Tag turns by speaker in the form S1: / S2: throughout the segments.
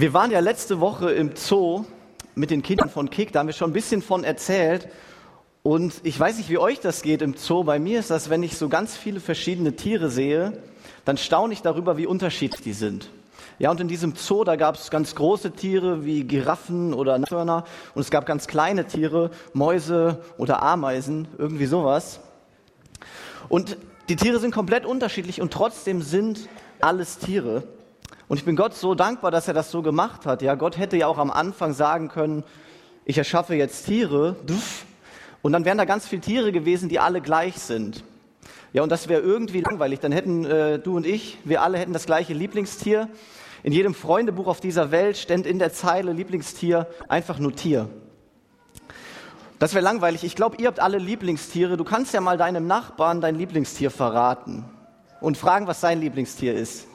S1: Wir waren ja letzte Woche im Zoo mit den Kindern von Kick, da haben wir schon ein bisschen von erzählt. Und ich weiß nicht, wie euch das geht im Zoo. Bei mir ist das, wenn ich so ganz viele verschiedene Tiere sehe, dann staune ich darüber, wie unterschiedlich die sind. Ja, und in diesem Zoo, da gab es ganz große Tiere wie Giraffen oder Nashörner und es gab ganz kleine Tiere, Mäuse oder Ameisen, irgendwie sowas. Und die Tiere sind komplett unterschiedlich und trotzdem sind alles Tiere. Und ich bin Gott so dankbar, dass er das so gemacht hat. Ja, Gott hätte ja auch am Anfang sagen können, ich erschaffe jetzt Tiere, und dann wären da ganz viele Tiere gewesen, die alle gleich sind. Ja, und das wäre irgendwie langweilig. Dann hätten äh, du und ich, wir alle hätten das gleiche Lieblingstier. In jedem Freundebuch auf dieser Welt stände in der Zeile Lieblingstier einfach nur Tier. Das wäre langweilig. Ich glaube, ihr habt alle Lieblingstiere. Du kannst ja mal deinem Nachbarn dein Lieblingstier verraten und fragen, was sein Lieblingstier ist.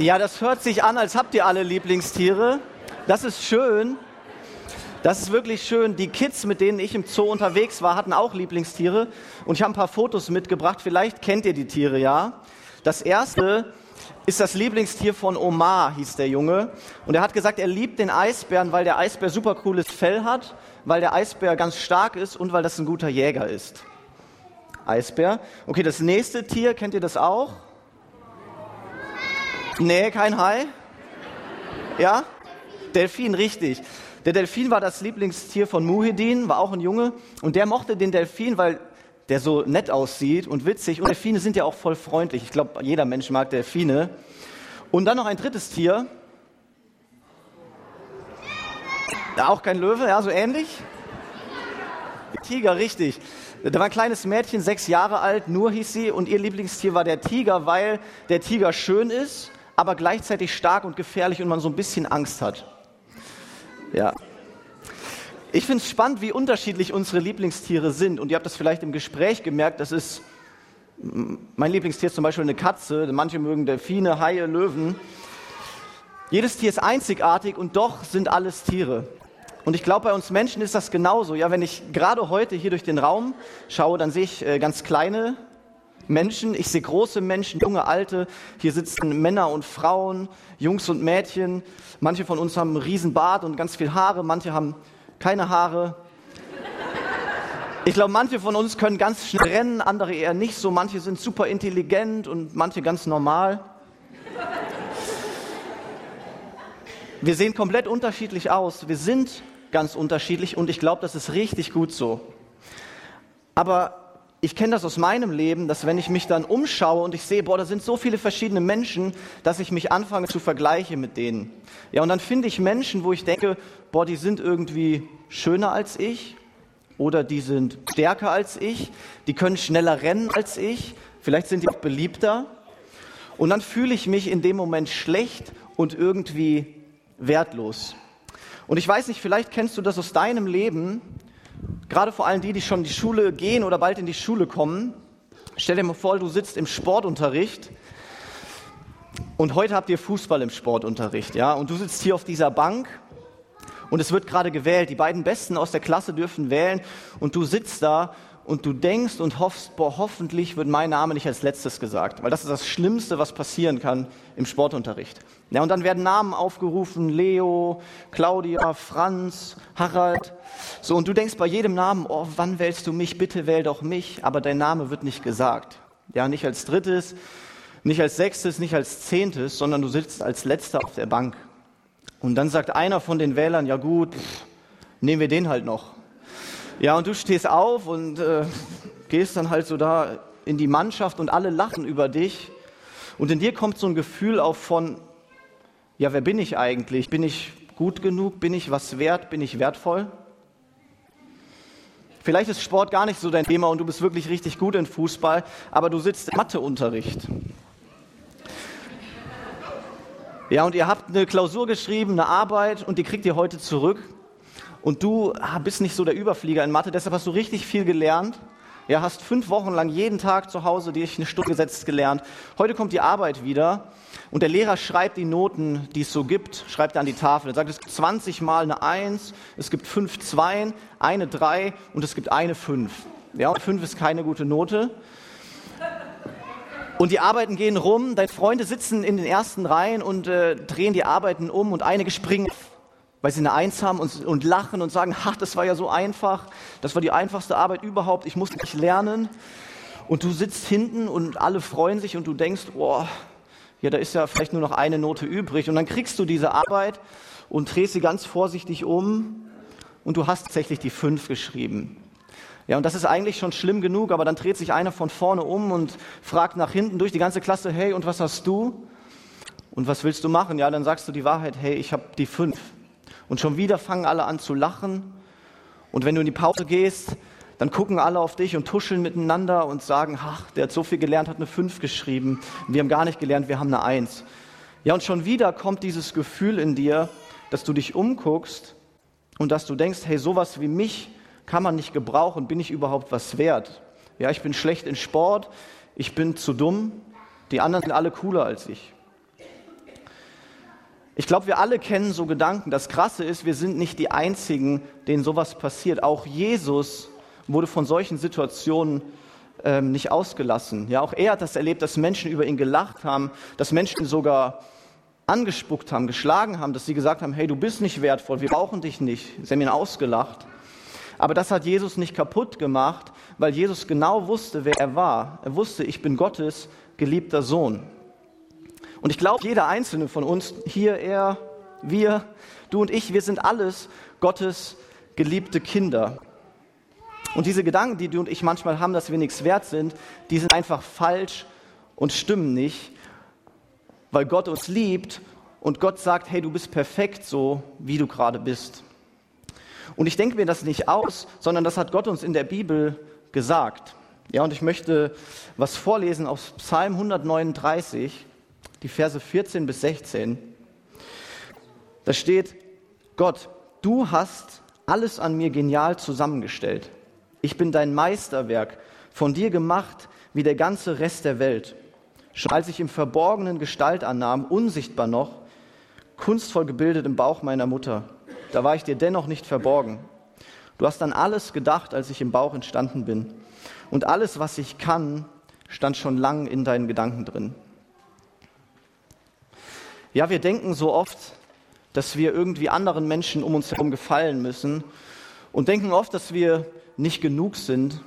S1: Ja, das hört sich an, als habt ihr alle Lieblingstiere. Das ist schön. Das ist wirklich schön. Die Kids, mit denen ich im Zoo unterwegs war, hatten auch Lieblingstiere. Und ich habe ein paar Fotos mitgebracht. Vielleicht kennt ihr die Tiere, ja. Das erste ist das Lieblingstier von Omar, hieß der Junge. Und er hat gesagt, er liebt den Eisbären, weil der Eisbär super cooles Fell hat, weil der Eisbär ganz stark ist und weil das ein guter Jäger ist. Eisbär. Okay, das nächste Tier, kennt ihr das auch? Nee, kein Hai. Ja? Delfin, richtig. Der Delfin war das Lieblingstier von Muhedin, war auch ein Junge. Und der mochte den Delfin, weil der so nett aussieht und witzig. Und Delfine sind ja auch voll freundlich. Ich glaube, jeder Mensch mag Delfine. Und dann noch ein drittes Tier. Auch kein Löwe, ja, so ähnlich. Tiger, richtig. Da war ein kleines Mädchen, sechs Jahre alt, nur hieß sie, und ihr Lieblingstier war der Tiger, weil der Tiger schön ist aber gleichzeitig stark und gefährlich und man so ein bisschen Angst hat. Ja. Ich finde es spannend, wie unterschiedlich unsere Lieblingstiere sind. Und ihr habt das vielleicht im Gespräch gemerkt, das ist mein Lieblingstier ist zum Beispiel eine Katze, manche mögen Delfine, Haie, Löwen. Jedes Tier ist einzigartig und doch sind alles Tiere. Und ich glaube, bei uns Menschen ist das genauso. Ja, wenn ich gerade heute hier durch den Raum schaue, dann sehe ich äh, ganz kleine Menschen, ich sehe große Menschen, junge, alte. Hier sitzen Männer und Frauen, Jungs und Mädchen. Manche von uns haben einen riesen Bart und ganz viel Haare, manche haben keine Haare. Ich glaube, manche von uns können ganz schnell rennen, andere eher nicht so. Manche sind super intelligent und manche ganz normal. Wir sehen komplett unterschiedlich aus. Wir sind ganz unterschiedlich und ich glaube, das ist richtig gut so. Aber ich kenne das aus meinem Leben, dass wenn ich mich dann umschaue und ich sehe, boah, da sind so viele verschiedene Menschen, dass ich mich anfange zu vergleichen mit denen. Ja, und dann finde ich Menschen, wo ich denke, boah, die sind irgendwie schöner als ich oder die sind stärker als ich, die können schneller rennen als ich, vielleicht sind die auch beliebter. Und dann fühle ich mich in dem Moment schlecht und irgendwie wertlos. Und ich weiß nicht, vielleicht kennst du das aus deinem Leben, gerade vor allem die, die schon in die Schule gehen oder bald in die Schule kommen, stell dir mal vor, du sitzt im Sportunterricht und heute habt ihr Fußball im Sportunterricht, ja, und du sitzt hier auf dieser Bank und es wird gerade gewählt. Die beiden Besten aus der Klasse dürfen wählen und du sitzt da und du denkst und hoffst, boah, hoffentlich wird mein Name nicht als letztes gesagt, weil das ist das Schlimmste, was passieren kann im Sportunterricht. Ja, und dann werden Namen aufgerufen, Leo, Claudia, Franz, Harald. So, und du denkst bei jedem Namen, oh, wann wählst du mich? Bitte wähl doch mich. Aber dein Name wird nicht gesagt. Ja, nicht als drittes, nicht als sechstes, nicht als zehntes, sondern du sitzt als letzter auf der Bank. Und dann sagt einer von den Wählern, ja gut, pff, nehmen wir den halt noch. Ja, und du stehst auf und äh, gehst dann halt so da in die Mannschaft und alle lachen über dich. Und in dir kommt so ein Gefühl auf von, ja, wer bin ich eigentlich? Bin ich gut genug? Bin ich was wert? Bin ich wertvoll? Vielleicht ist Sport gar nicht so dein Thema und du bist wirklich richtig gut in Fußball, aber du sitzt im Matheunterricht. Ja, und ihr habt eine Klausur geschrieben, eine Arbeit und die kriegt ihr heute zurück. Und du bist nicht so der Überflieger in Mathe, deshalb hast du richtig viel gelernt. Ja, hast fünf Wochen lang jeden Tag zu Hause dich eine Stunde gesetzt gelernt. Heute kommt die Arbeit wieder und der Lehrer schreibt die Noten, die es so gibt, schreibt er an die Tafel. Er sagt, es gibt 20 mal eine Eins, es gibt fünf Zweien, eine Drei und es gibt eine Fünf. Ja, und fünf ist keine gute Note. Und die Arbeiten gehen rum, deine Freunde sitzen in den ersten Reihen und äh, drehen die Arbeiten um und einige springen weil sie eine Eins haben und, und lachen und sagen, ach, das war ja so einfach, das war die einfachste Arbeit überhaupt, ich musste nicht lernen. Und du sitzt hinten und alle freuen sich und du denkst, boah, ja, da ist ja vielleicht nur noch eine Note übrig. Und dann kriegst du diese Arbeit und drehst sie ganz vorsichtig um und du hast tatsächlich die fünf geschrieben. Ja, und das ist eigentlich schon schlimm genug, aber dann dreht sich einer von vorne um und fragt nach hinten durch die ganze Klasse, hey, und was hast du? Und was willst du machen? Ja, dann sagst du die Wahrheit, hey, ich habe die fünf. Und schon wieder fangen alle an zu lachen. Und wenn du in die Pause gehst, dann gucken alle auf dich und tuscheln miteinander und sagen, ach, der hat so viel gelernt, hat eine 5 geschrieben. Wir haben gar nicht gelernt, wir haben eine 1. Ja, und schon wieder kommt dieses Gefühl in dir, dass du dich umguckst und dass du denkst, hey, sowas wie mich kann man nicht gebrauchen, bin ich überhaupt was wert? Ja, ich bin schlecht in Sport, ich bin zu dumm, die anderen sind alle cooler als ich. Ich glaube, wir alle kennen so Gedanken. Das Krasse ist, wir sind nicht die Einzigen, denen sowas passiert. Auch Jesus wurde von solchen Situationen ähm, nicht ausgelassen. Ja, auch er hat das erlebt, dass Menschen über ihn gelacht haben, dass Menschen sogar angespuckt haben, geschlagen haben, dass sie gesagt haben, hey, du bist nicht wertvoll, wir brauchen dich nicht. Sie haben ihn ausgelacht. Aber das hat Jesus nicht kaputt gemacht, weil Jesus genau wusste, wer er war. Er wusste, ich bin Gottes geliebter Sohn. Und ich glaube, jeder einzelne von uns, hier, er, wir, du und ich, wir sind alles Gottes geliebte Kinder. Und diese Gedanken, die du und ich manchmal haben, dass wir nichts wert sind, die sind einfach falsch und stimmen nicht, weil Gott uns liebt und Gott sagt, hey, du bist perfekt so, wie du gerade bist. Und ich denke mir das nicht aus, sondern das hat Gott uns in der Bibel gesagt. Ja, und ich möchte was vorlesen aus Psalm 139 die Verse 14 bis 16. Da steht, Gott, du hast alles an mir genial zusammengestellt. Ich bin dein Meisterwerk, von dir gemacht wie der ganze Rest der Welt. Schon als ich im Verborgenen Gestalt annahm, unsichtbar noch, kunstvoll gebildet im Bauch meiner Mutter, da war ich dir dennoch nicht verborgen. Du hast an alles gedacht, als ich im Bauch entstanden bin. Und alles, was ich kann, stand schon lang in deinen Gedanken drin. Ja, wir denken so oft, dass wir irgendwie anderen Menschen um uns herum gefallen müssen und denken oft, dass wir nicht genug sind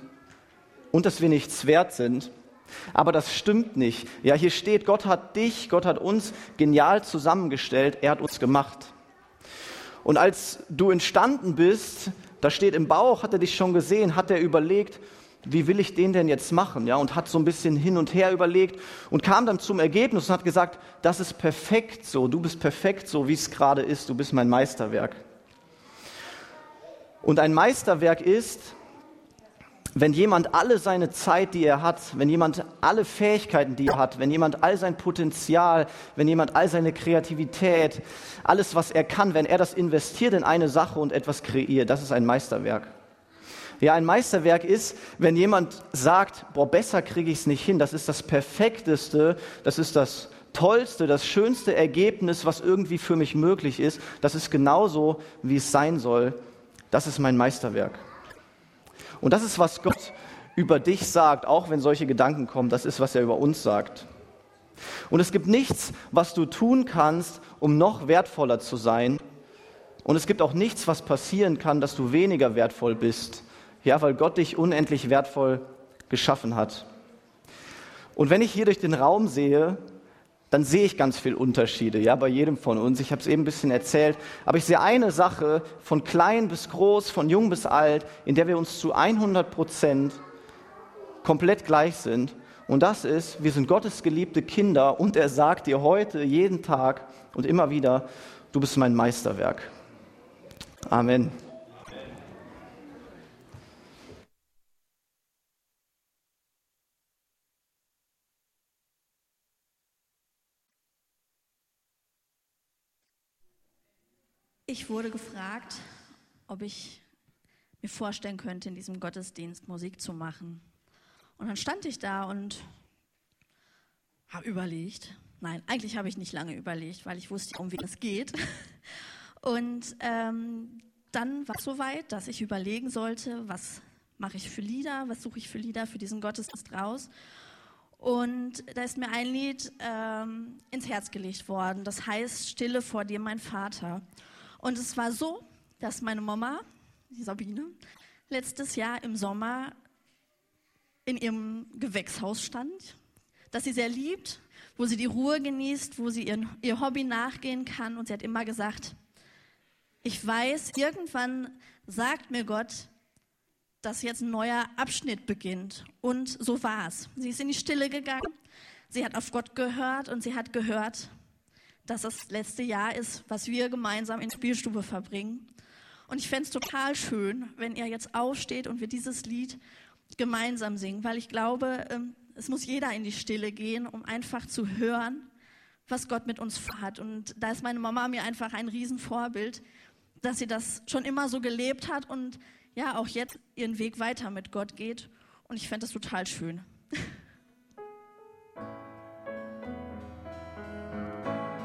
S1: und dass wir nichts wert sind. Aber das stimmt nicht. Ja, hier steht, Gott hat dich, Gott hat uns genial zusammengestellt, er hat uns gemacht. Und als du entstanden bist, da steht im Bauch, hat er dich schon gesehen, hat er überlegt, wie will ich den denn jetzt machen? Ja, und hat so ein bisschen hin und her überlegt und kam dann zum Ergebnis und hat gesagt, das ist perfekt so, du bist perfekt so, wie es gerade ist, du bist mein Meisterwerk. Und ein Meisterwerk ist, wenn jemand alle seine Zeit, die er hat, wenn jemand alle Fähigkeiten, die er hat, wenn jemand all sein Potenzial, wenn jemand all seine Kreativität, alles, was er kann, wenn er das investiert in eine Sache und etwas kreiert, das ist ein Meisterwerk. Ja, ein Meisterwerk ist, wenn jemand sagt, boah, besser kriege ich es nicht hin, das ist das perfekteste, das ist das tollste, das schönste Ergebnis, was irgendwie für mich möglich ist, das ist genauso, wie es sein soll. Das ist mein Meisterwerk. Und das ist, was Gott über dich sagt, auch wenn solche Gedanken kommen, das ist, was er über uns sagt. Und es gibt nichts, was du tun kannst, um noch wertvoller zu sein. Und es gibt auch nichts, was passieren kann, dass du weniger wertvoll bist. Ja, weil Gott dich unendlich wertvoll geschaffen hat. Und wenn ich hier durch den Raum sehe, dann sehe ich ganz viele Unterschiede, ja, bei jedem von uns. Ich habe es eben ein bisschen erzählt, aber ich sehe eine Sache von klein bis groß, von jung bis alt, in der wir uns zu 100 Prozent komplett gleich sind. Und das ist, wir sind Gottes geliebte Kinder und er sagt dir heute, jeden Tag und immer wieder, du bist mein Meisterwerk. Amen.
S2: Ich wurde gefragt, ob ich mir vorstellen könnte, in diesem Gottesdienst Musik zu machen. Und dann stand ich da und habe überlegt. Nein, eigentlich habe ich nicht lange überlegt, weil ich wusste, um wen es geht. Und ähm, dann war es soweit, dass ich überlegen sollte, was mache ich für Lieder, was suche ich für Lieder für diesen Gottesdienst raus. Und da ist mir ein Lied ähm, ins Herz gelegt worden. Das heißt Stille vor dir, mein Vater. Und es war so, dass meine Mama, die Sabine, letztes Jahr im Sommer in ihrem Gewächshaus stand, das sie sehr liebt, wo sie die Ruhe genießt, wo sie ihren, ihr Hobby nachgehen kann. Und sie hat immer gesagt, ich weiß, irgendwann sagt mir Gott, dass jetzt ein neuer Abschnitt beginnt. Und so war es. Sie ist in die Stille gegangen, sie hat auf Gott gehört und sie hat gehört, dass das letzte Jahr ist, was wir gemeinsam in Spielstube verbringen. Und ich fände es total schön, wenn ihr jetzt aufsteht und wir dieses Lied gemeinsam singen, weil ich glaube, ähm, es muss jeder in die Stille gehen, um einfach zu hören, was Gott mit uns hat. Und da ist meine Mama mir einfach ein Riesenvorbild, dass sie das schon immer so gelebt hat und ja, auch jetzt ihren Weg weiter mit Gott geht. Und ich fände das total schön.